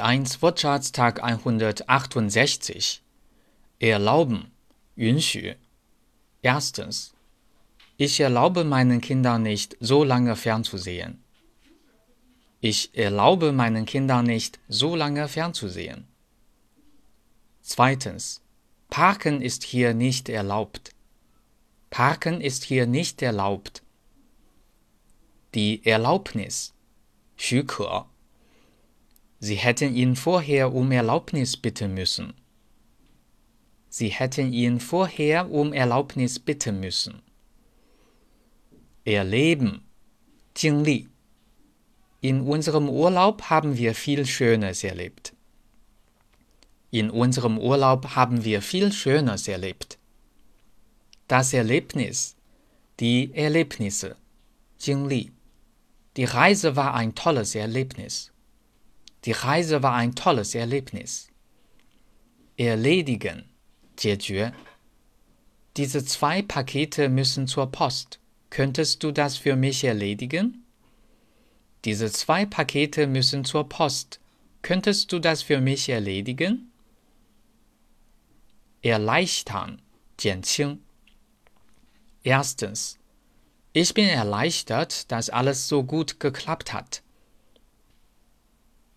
Wirtschaftstag 168 Erlauben, Yunxu. Erstens. Ich erlaube meinen Kindern nicht, so lange fernzusehen. Ich erlaube meinen Kindern nicht, so lange fernzusehen. Zweitens. Parken ist hier nicht erlaubt. Parken ist hier nicht erlaubt. Die Erlaubnis. 许可 Sie hätten ihn vorher um Erlaubnis bitten müssen. Sie hätten ihn vorher um Erlaubnis bitten müssen. Erleben, 经历. In unserem Urlaub haben wir viel Schönes erlebt. In unserem Urlaub haben wir viel Schönes erlebt. Das Erlebnis, die Erlebnisse, 经历. Die Reise war ein tolles Erlebnis. Die Reise war ein tolles Erlebnis. Erledigen, 解决. Diese zwei Pakete müssen zur Post. Könntest du das für mich erledigen? Diese zwei Pakete müssen zur Post. Könntest du das für mich erledigen? Erleichtern, 减轻. Erstens. Ich bin erleichtert, dass alles so gut geklappt hat.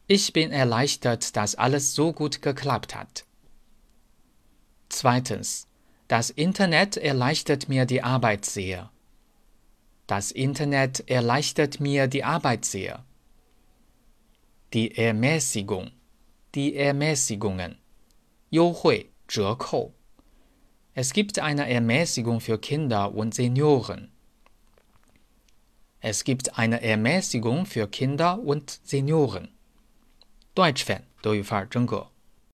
Ich bin erleichtert, dass alles so gut geklappt hat. Zweitens. Das Internet erleichtert mir die Arbeit sehr. Das Internet erleichtert mir die Arbeit sehr. Die Ermäßigung. Die Ermäßigungen. 优惠,折扣. Es gibt eine Ermäßigung für Kinder und Senioren. Es gibt eine Ermäßigung für Kinder und Senioren. Deutsch-Fan 德语范儿真格。